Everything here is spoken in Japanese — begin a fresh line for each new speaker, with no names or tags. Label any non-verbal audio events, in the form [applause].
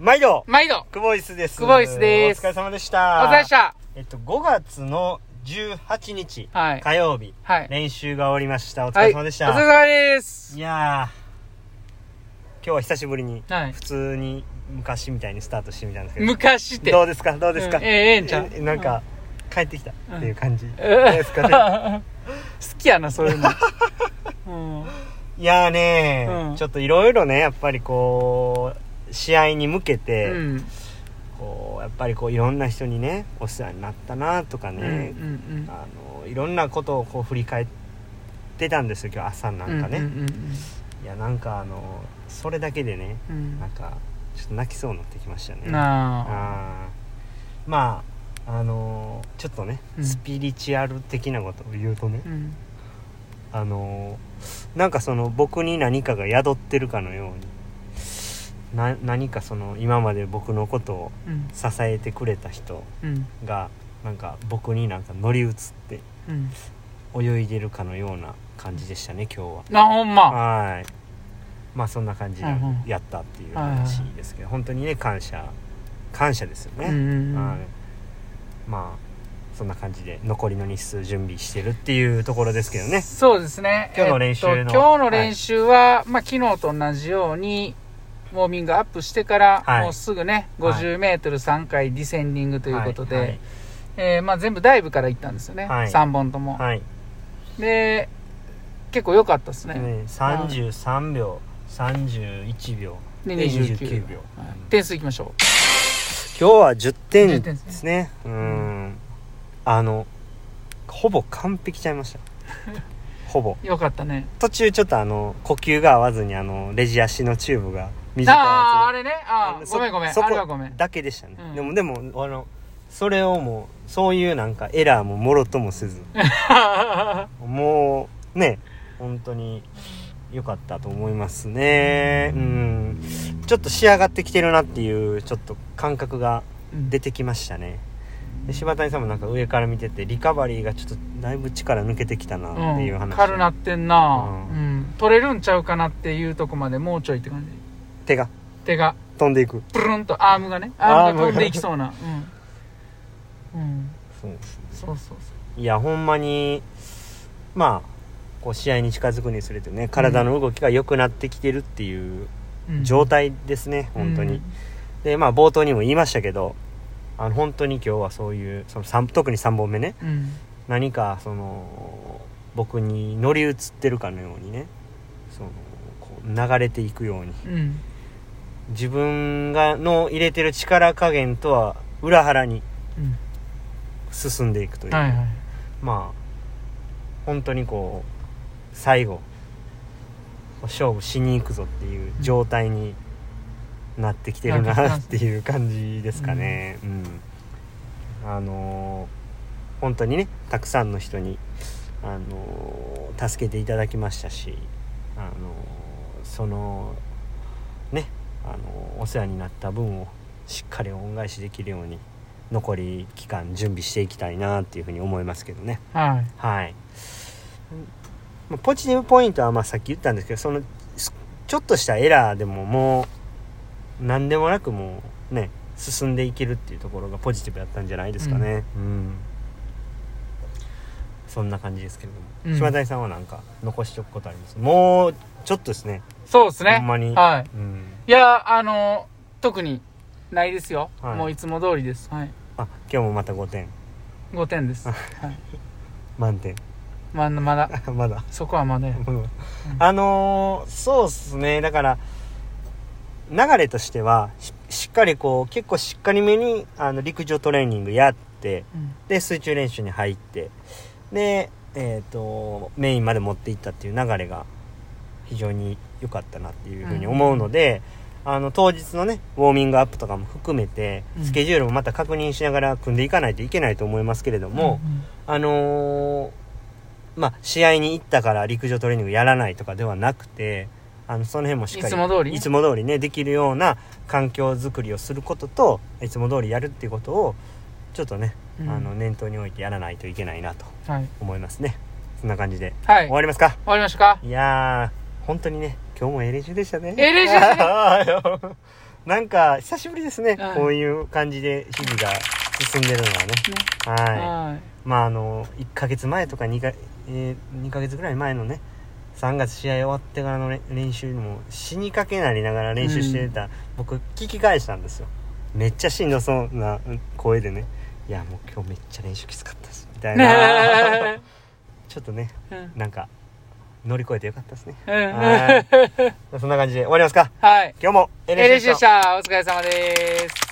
毎度。
毎度。
久保イスです。
久保イスです。
お疲れ様でした。
お疲れ様でした。
えっと、5月の18日、
はい。
火曜日、
はい。
練習が終わりました。お疲
はい
れ様でした。
お疲れ様です。
い、やー、今日は久しぶりに、
はい。
普通に昔みたいにスタートしてみたんですけど、
昔って。
どうですか？どうですか、
うん。ええええんちゃう
えなんか、帰ってきたっていう感じ。どう
うん
ですかね。
好きやなそういうのうん
いやーね
うん
ちょっといろいろね、やっぱりこう、試合に向けて、
うん。
こうやっぱりこういろんな人にねお世話になったなとか
うんう
ね、
ん。
あのいろんなことをこう振り返ってたんですよ今日朝な
うん
んかね、
うんうん
いやなんかあのそれだけでね
うん。
なんかちょっと泣きそうになってきましたね。
あ。
まああのちょっとね、
うん。
スピリチュアル的なことを言うとね、
うん。
あのなんかその僕に何かが宿ってるかのようにな何かその今まで僕のことを
うん。
支えてくれた人
うん。
がなんか僕になんか乗り移って
うん。
泳いでるかのような感じでしたね今日
なほんま。
ははい。まあそんな感じでやったっていう
はいはい
話ですけど本当にね感謝感謝ですよね、はい。まあそんな感じで残りの日数準備してるっていうところですけどね。
そうですね。
今日の練習の
えっと今日の練習は、まあ、昨日と同じようにウォーミングアップしてから、
はい。
もうすぐね
はい。
50m3 回ディセンディングということで、
はい。
えーまあ、全部ダイブから行ったんですよね、
はい。
3本とも、
はい、
で結構良かったですね。
ね、33秒31秒
で
で
29
29秒、
はい。点数いきましょ
今日は10点
10点
で
です
ね。うん。あのほぼ完璧ちゃいました。[laughs] ほぼ。
うよかったね。
途中ちょっとあの呼吸が合わずにあのレジ足のチューブが短いやつ
あああれね？あ
あ
ごめんごめん。
そこ
あれはごめん。
だけでしたね、
うん。
でもでもあのそれをもうそういうなんかエラーももろともせず。[laughs] もうね本当に良かったと思いますね。うん。ちょっと仕上がってきてるなっていうちょっと感覚が出てきましたね。で柴谷さんもなんか上から見ててリカバリーがちょっとだいぶ力抜けてきたなっていう話、
うん、軽なってんな、
う
うんん。取れるんちゃうかなっていうとこまでもうちょいって感じ
手が。
手が。
飛んでいく。
プルンとアームがね。アームが。飛んでいきそうな。うん、うん、
そうですね。
そうそうそ
いやほんまにまあこう試合に近づくにつれてね体の動きが良くなってきてるっていう
う、うん、
状態ですね、本当に、
うん
でまあ冒頭にも言いましたけどあの本当に今日はそういうその三特に3本目ね。
うん。
何かその僕に乗り移ってるかのようにねそのこう流れていくように。
うん
自分がの入れてる力加減とは裏腹に
うん
進んでいくという、
はいはい。
まあ本当にこう最後勝負しに行くぞっていう状態になってきてるなっていう感じですかね。うん、あのー本当にねたくさんの人に、あのー助けていただきましたし、あのーそのね、あのーお世話になった分をしっかり恩返しできるように残り期間準備していきたいなっていうふうに思いますけどね。
はい。
はい、まあポジティブポイントはまあさっき言ったんですけどそのすちょっとしたエラーでももう何でもなくもうね進んでいけるっていうところがポジティブだったんじゃないですかね。うん、そんな感じですけれども、
うん。
島谷さんは何か残しておくことあります？もうちょっとですね。
そうですね。
ほんまに。
はい。
うん
いやあの特にないですよ、
はい。
もういつも通りです。はい。
あ今日もまた5点
5点です、はい、
満点。
まあまだ。[laughs]
まだ。
そこはまだや。[laughs]
うん。あのーそうっすね。だから流れとしてはししっかりこう結構しっかりめにあの陸上トレーニングやって
うん。
で水中練習に入ってでえっ、とメインまで持っていったっていう流れが非常に良かったなっていうふうに思うので、あの当日のねウォーミングアップとかも含めて
うん。
スケジュールもまた確認しながら組んでいかないといけないと思いますけれども、あのーまあ試合に行ったから陸上トレーニングやらないとかではなくてあのその辺もしっかり
いつも通りね。
いつも通りねできるような環境づくりをすることといつも通りやるっていうことをちょっとね、
うん。
あの念頭に置いてやらないといけないなと
はい。
思いますね。そんな感じで、
はい。
終わりますか？
終わりましたか？
いやー本当にね今日もええ練習でしたね。
ね。[laughs]
なんか久しぶりですね、
はい。
こういう感じで日々が進んでるのはね。
ね。
はい。
はい。
まああの1ヶ月前とか2か、えー、2ヶ月ぐらい前のね3月試合終わってからのれ練習にも死にかけなりながら練習してた、僕聞き返したんですよ。めっちゃしんどそうな声でね。いやもう今日めっちゃ練習きつかったです。みたいな。
ね [laughs]
ちょっとね
うん。
なんか乗り越えてよかったですね。
うん。
はい。そんな感じで終わりますか。
はい。
今日も
LC でした。お疲れ様です